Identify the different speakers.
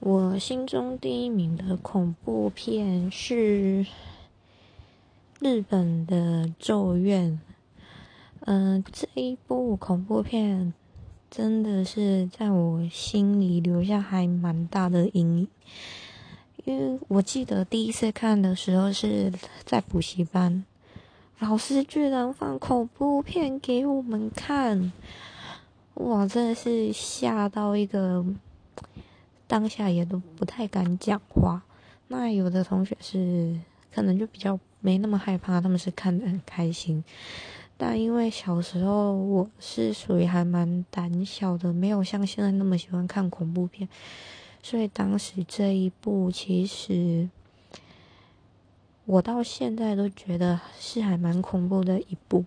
Speaker 1: 我心中第一名的恐怖片是日本的《咒怨》。嗯，这一部恐怖片真的是在我心里留下还蛮大的阴影，因为我记得第一次看的时候是在补习班，老师居然放恐怖片给我们看，哇，真的是吓到一个。当下也都不太敢讲话，那有的同学是可能就比较没那么害怕，他们是看得很开心。但因为小时候我是属于还蛮胆小的，没有像现在那么喜欢看恐怖片，所以当时这一部其实我到现在都觉得是还蛮恐怖的一部。